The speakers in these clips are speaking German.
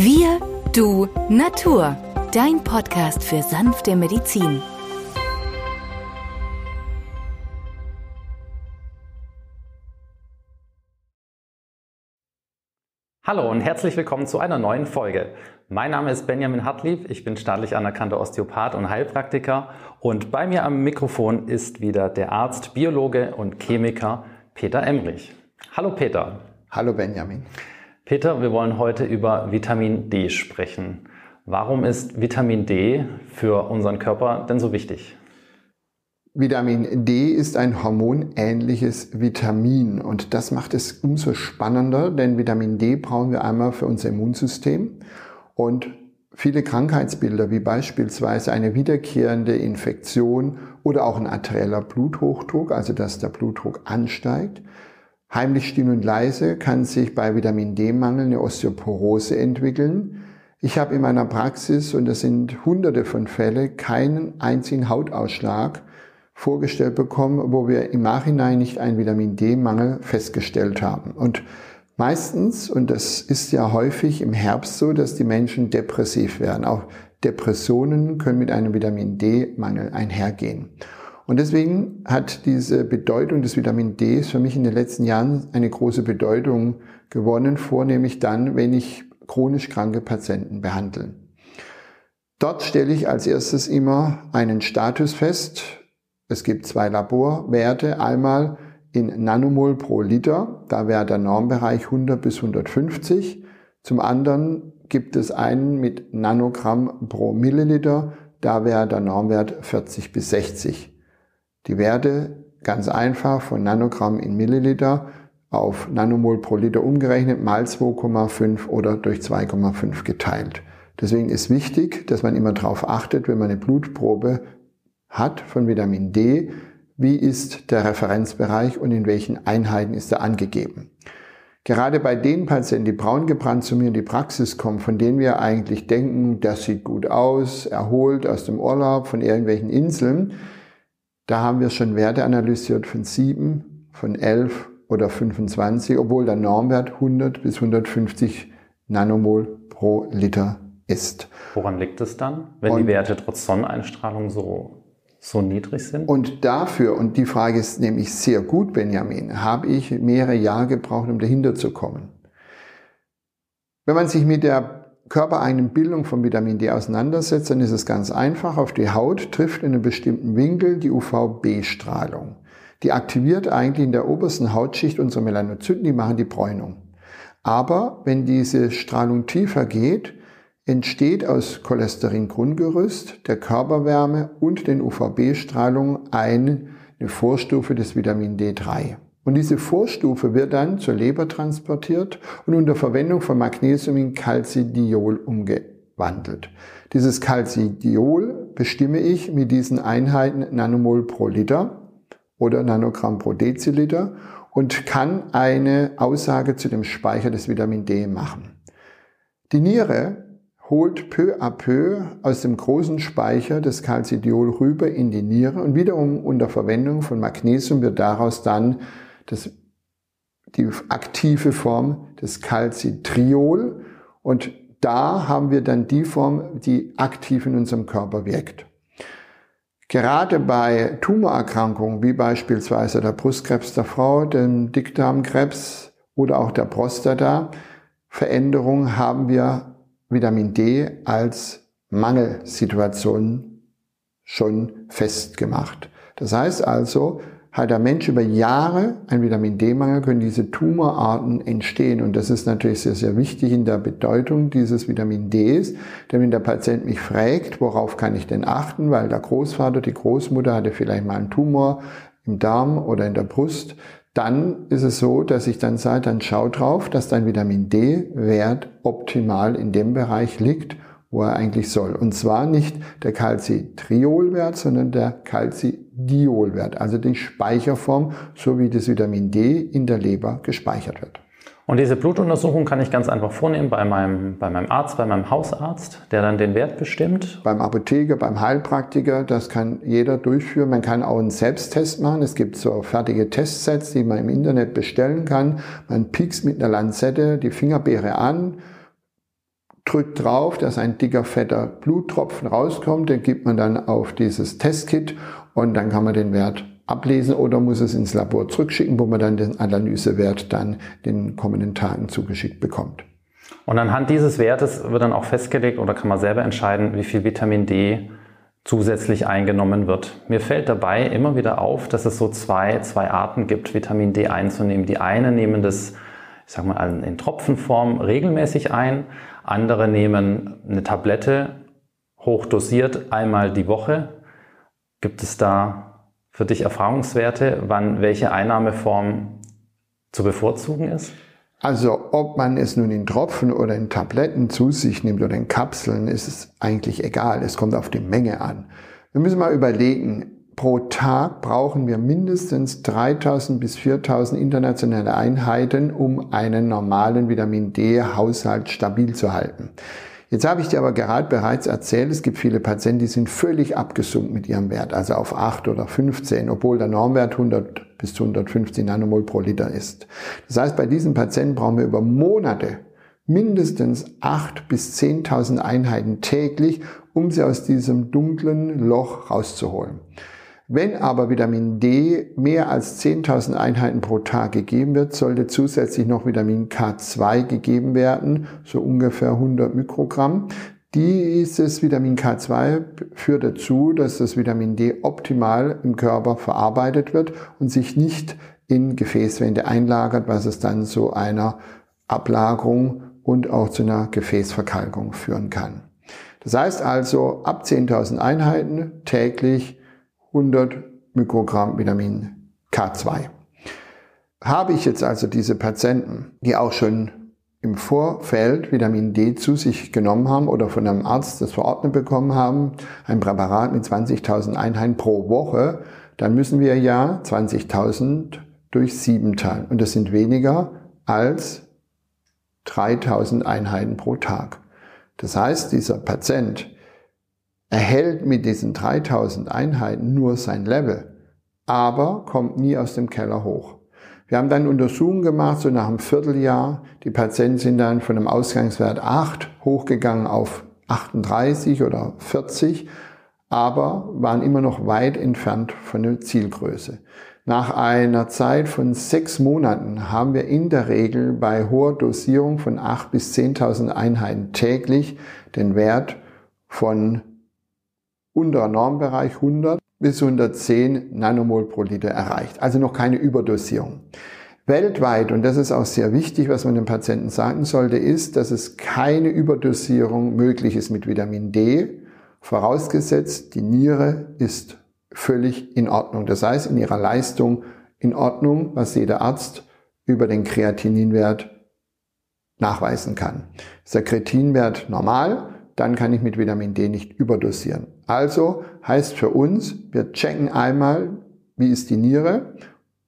Wir, du, Natur. Dein Podcast für sanfte Medizin. Hallo und herzlich willkommen zu einer neuen Folge. Mein Name ist Benjamin Hartlieb, ich bin staatlich anerkannter Osteopath und Heilpraktiker und bei mir am Mikrofon ist wieder der Arzt, Biologe und Chemiker Peter Emrich. Hallo Peter. Hallo Benjamin. Peter, wir wollen heute über Vitamin D sprechen. Warum ist Vitamin D für unseren Körper denn so wichtig? Vitamin D ist ein hormonähnliches Vitamin und das macht es umso spannender, denn Vitamin D brauchen wir einmal für unser Immunsystem und viele Krankheitsbilder wie beispielsweise eine wiederkehrende Infektion oder auch ein arterieller Bluthochdruck, also dass der Blutdruck ansteigt. Heimlich still und leise kann sich bei Vitamin D-Mangel eine Osteoporose entwickeln. Ich habe in meiner Praxis, und das sind hunderte von Fällen, keinen einzigen Hautausschlag vorgestellt bekommen, wo wir im Nachhinein nicht einen Vitamin D-Mangel festgestellt haben. Und meistens, und das ist ja häufig im Herbst so, dass die Menschen depressiv werden. Auch Depressionen können mit einem Vitamin D-Mangel einhergehen. Und deswegen hat diese Bedeutung des Vitamin D für mich in den letzten Jahren eine große Bedeutung gewonnen, vornehmlich dann, wenn ich chronisch kranke Patienten behandle. Dort stelle ich als erstes immer einen Status fest, es gibt zwei Laborwerte. Einmal in Nanomol pro Liter, da wäre der Normbereich 100 bis 150. Zum anderen gibt es einen mit Nanogramm pro Milliliter, da wäre der Normwert 40 bis 60. Die Werte ganz einfach von Nanogramm in Milliliter auf Nanomol pro Liter umgerechnet mal 2,5 oder durch 2,5 geteilt. Deswegen ist wichtig, dass man immer darauf achtet, wenn man eine Blutprobe hat von Vitamin D, wie ist der Referenzbereich und in welchen Einheiten ist er angegeben. Gerade bei den Patienten, die braun gebrannt zu mir in die Praxis kommen, von denen wir eigentlich denken, das sieht gut aus, erholt aus dem Urlaub von irgendwelchen Inseln, da haben wir schon Werte analysiert von 7, von 11 oder 25, obwohl der Normwert 100 bis 150 Nanomol pro Liter ist. Woran liegt es dann, wenn und die Werte trotz Sonneneinstrahlung so so niedrig sind? Und dafür, und die Frage ist nämlich sehr gut, Benjamin, habe ich mehrere Jahre gebraucht, um dahinter zu kommen. Wenn man sich mit der körpereigenen Bildung von Vitamin D auseinandersetzt, dann ist es ganz einfach. Auf die Haut trifft in einem bestimmten Winkel die UVB-Strahlung. Die aktiviert eigentlich in der obersten Hautschicht unsere Melanozyten, die machen die Bräunung. Aber wenn diese Strahlung tiefer geht, entsteht aus Cholesterin-Grundgerüst, der Körperwärme und den UVB-Strahlungen eine Vorstufe des Vitamin D3. Und diese Vorstufe wird dann zur Leber transportiert und unter Verwendung von Magnesium in Calcidiol umgewandelt. Dieses Calcidiol bestimme ich mit diesen Einheiten Nanomol pro Liter oder Nanogramm pro Deziliter und kann eine Aussage zu dem Speicher des Vitamin D machen. Die Niere holt peu à peu aus dem großen Speicher das Calcidiol rüber in die Niere und wiederum unter Verwendung von Magnesium wird daraus dann das, die aktive Form des Calcitriol und da haben wir dann die Form, die aktiv in unserem Körper wirkt. Gerade bei Tumorerkrankungen wie beispielsweise der Brustkrebs der Frau, dem Dickdarmkrebs oder auch der Prostata, Veränderung haben wir Vitamin D als Mangelsituation schon festgemacht. Das heißt also, hat der Mensch über Jahre einen Vitamin D-Mangel, können diese Tumorarten entstehen. Und das ist natürlich sehr, sehr wichtig in der Bedeutung dieses Vitamin Ds. Denn wenn der Patient mich fragt, worauf kann ich denn achten, weil der Großvater, die Großmutter hatte vielleicht mal einen Tumor im Darm oder in der Brust, dann ist es so, dass ich dann sage, dann schau drauf, dass dein Vitamin D-Wert optimal in dem Bereich liegt, wo er eigentlich soll. Und zwar nicht der Calcitriolwert, sondern der Calcidiolwert, also die Speicherform, so wie das Vitamin D in der Leber gespeichert wird. Und diese Blutuntersuchung kann ich ganz einfach vornehmen bei meinem, bei meinem Arzt, bei meinem Hausarzt, der dann den Wert bestimmt. Beim Apotheker, beim Heilpraktiker, das kann jeder durchführen. Man kann auch einen Selbsttest machen. Es gibt so fertige Testsets, die man im Internet bestellen kann. Man piekst mit einer Lanzette die Fingerbeere an, drückt drauf, dass ein dicker, fetter Bluttropfen rauskommt, den gibt man dann auf dieses Testkit und dann kann man den Wert ablesen oder muss es ins Labor zurückschicken, wo man dann den Analysewert dann den kommenden Tagen zugeschickt bekommt. Und anhand dieses Wertes wird dann auch festgelegt oder kann man selber entscheiden, wie viel Vitamin D zusätzlich eingenommen wird. Mir fällt dabei immer wieder auf, dass es so zwei, zwei Arten gibt, Vitamin D einzunehmen. Die einen nehmen das, ich sag mal, in Tropfenform regelmäßig ein. Andere nehmen eine Tablette hochdosiert einmal die Woche. Gibt es da für dich Erfahrungswerte, wann welche Einnahmeform zu bevorzugen ist? Also ob man es nun in Tropfen oder in Tabletten zu sich nimmt oder in Kapseln, ist es eigentlich egal. Es kommt auf die Menge an. Wir müssen mal überlegen, pro Tag brauchen wir mindestens 3000 bis 4000 internationale Einheiten, um einen normalen Vitamin D-Haushalt stabil zu halten. Jetzt habe ich dir aber gerade bereits erzählt, es gibt viele Patienten, die sind völlig abgesunken mit ihrem Wert, also auf 8 oder 15, obwohl der Normwert 100 bis zu 150 Nanomol pro Liter ist. Das heißt, bei diesen Patienten brauchen wir über Monate mindestens 8 bis 10.000 Einheiten täglich, um sie aus diesem dunklen Loch rauszuholen. Wenn aber Vitamin D mehr als 10.000 Einheiten pro Tag gegeben wird, sollte zusätzlich noch Vitamin K2 gegeben werden, so ungefähr 100 Mikrogramm. Dieses Vitamin K2 führt dazu, dass das Vitamin D optimal im Körper verarbeitet wird und sich nicht in Gefäßwände einlagert, was es dann zu einer Ablagerung und auch zu einer Gefäßverkalkung führen kann. Das heißt also, ab 10.000 Einheiten täglich 100 Mikrogramm Vitamin K2. Habe ich jetzt also diese Patienten, die auch schon im Vorfeld Vitamin D zu sich genommen haben oder von einem Arzt das verordnet bekommen haben, ein Präparat mit 20.000 Einheiten pro Woche, dann müssen wir ja 20.000 durch 7 teilen. Und das sind weniger als 3.000 Einheiten pro Tag. Das heißt, dieser Patient erhält mit diesen 3000 Einheiten nur sein Level, aber kommt nie aus dem Keller hoch. Wir haben dann Untersuchungen gemacht, so nach einem Vierteljahr. Die Patienten sind dann von einem Ausgangswert 8 hochgegangen auf 38 oder 40, aber waren immer noch weit entfernt von der Zielgröße. Nach einer Zeit von sechs Monaten haben wir in der Regel bei hoher Dosierung von 8 bis 10.000 Einheiten täglich den Wert von unterer Normbereich 100 bis 110 Nanomol pro Liter erreicht. Also noch keine Überdosierung. Weltweit, und das ist auch sehr wichtig, was man den Patienten sagen sollte, ist, dass es keine Überdosierung möglich ist mit Vitamin D, vorausgesetzt, die Niere ist völlig in Ordnung. Das heißt, in ihrer Leistung in Ordnung, was jeder Arzt über den Kreatininwert nachweisen kann. Ist der Kreatinwert normal, dann kann ich mit Vitamin D nicht überdosieren. Also heißt für uns, wir checken einmal, wie ist die Niere,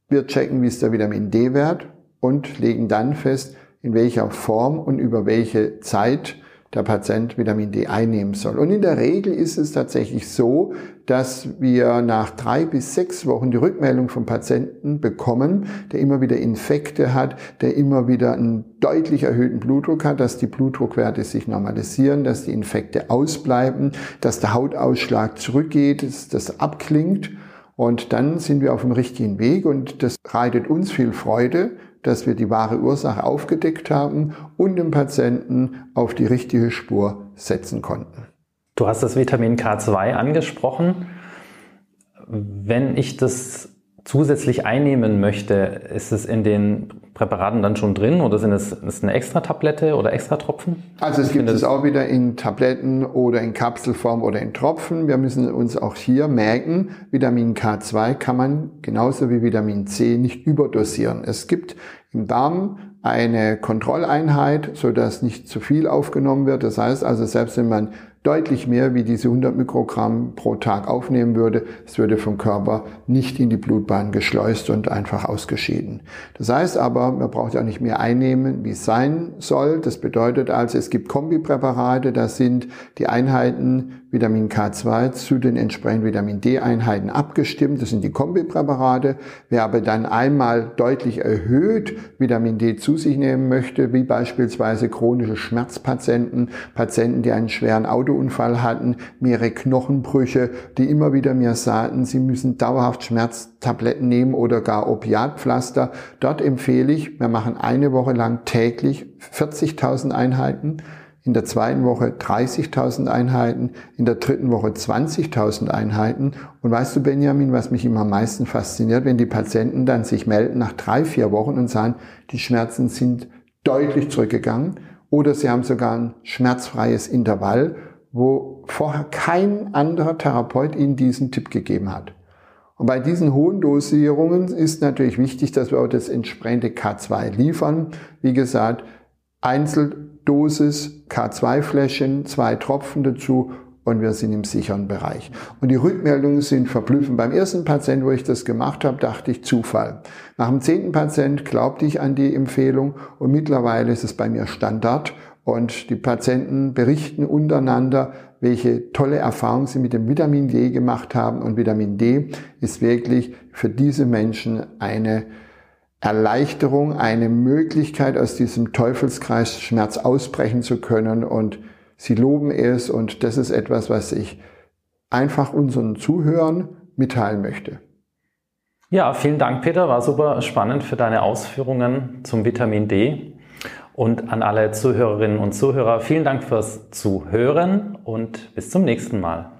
wir checken, wie ist der Vitamin D-Wert und legen dann fest, in welcher Form und über welche Zeit der Patient Vitamin D einnehmen soll. Und in der Regel ist es tatsächlich so, dass wir nach drei bis sechs Wochen die Rückmeldung vom Patienten bekommen, der immer wieder Infekte hat, der immer wieder einen deutlich erhöhten Blutdruck hat, dass die Blutdruckwerte sich normalisieren, dass die Infekte ausbleiben, dass der Hautausschlag zurückgeht, dass das abklingt. Und dann sind wir auf dem richtigen Weg und das reitet uns viel Freude, dass wir die wahre Ursache aufgedeckt haben und den Patienten auf die richtige Spur setzen konnten. Du hast das Vitamin K2 angesprochen. Wenn ich das zusätzlich einnehmen möchte, ist es in den Präparaten dann schon drin oder sind es ist eine extra Tablette oder extra Tropfen? Also es gibt es auch wieder in Tabletten oder in Kapselform oder in Tropfen. Wir müssen uns auch hier merken, Vitamin K2 kann man genauso wie Vitamin C nicht überdosieren. Es gibt im Darm eine Kontrolleinheit, so dass nicht zu viel aufgenommen wird. Das heißt also, selbst wenn man deutlich mehr wie diese 100 Mikrogramm pro Tag aufnehmen würde, es würde vom Körper nicht in die Blutbahn geschleust und einfach ausgeschieden. Das heißt aber, man braucht auch nicht mehr einnehmen, wie es sein soll. Das bedeutet also, es gibt Kombipräparate, da sind die Einheiten Vitamin K2 zu den entsprechenden Vitamin D-Einheiten abgestimmt. Das sind die Kombipräparate. Wer aber dann einmal deutlich erhöht Vitamin D zu sich nehmen möchte, wie beispielsweise chronische Schmerzpatienten, Patienten, die einen schweren Autounfall hatten, mehrere Knochenbrüche, die immer wieder mir sagten, sie müssen dauerhaft Schmerztabletten nehmen oder gar Opiatpflaster. Dort empfehle ich, wir machen eine Woche lang täglich 40.000 Einheiten in der zweiten Woche 30.000 Einheiten, in der dritten Woche 20.000 Einheiten. Und weißt du, Benjamin, was mich immer am meisten fasziniert, wenn die Patienten dann sich melden nach drei, vier Wochen und sagen, die Schmerzen sind deutlich zurückgegangen oder sie haben sogar ein schmerzfreies Intervall, wo vorher kein anderer Therapeut ihnen diesen Tipp gegeben hat. Und bei diesen hohen Dosierungen ist natürlich wichtig, dass wir auch das entsprechende K2 liefern. Wie gesagt, Einzeldosis, K2-Fläschchen, zwei Tropfen dazu und wir sind im sicheren Bereich. Und die Rückmeldungen sind verblüffend. Beim ersten Patient, wo ich das gemacht habe, dachte ich Zufall. Nach dem zehnten Patient glaubte ich an die Empfehlung und mittlerweile ist es bei mir Standard und die Patienten berichten untereinander, welche tolle Erfahrungen sie mit dem Vitamin D gemacht haben. Und Vitamin D ist wirklich für diese Menschen eine Erleichterung, eine Möglichkeit, aus diesem Teufelskreis Schmerz ausbrechen zu können. Und sie loben es. Und das ist etwas, was ich einfach unseren Zuhörern mitteilen möchte. Ja, vielen Dank, Peter. War super spannend für deine Ausführungen zum Vitamin D. Und an alle Zuhörerinnen und Zuhörer, vielen Dank fürs Zuhören und bis zum nächsten Mal.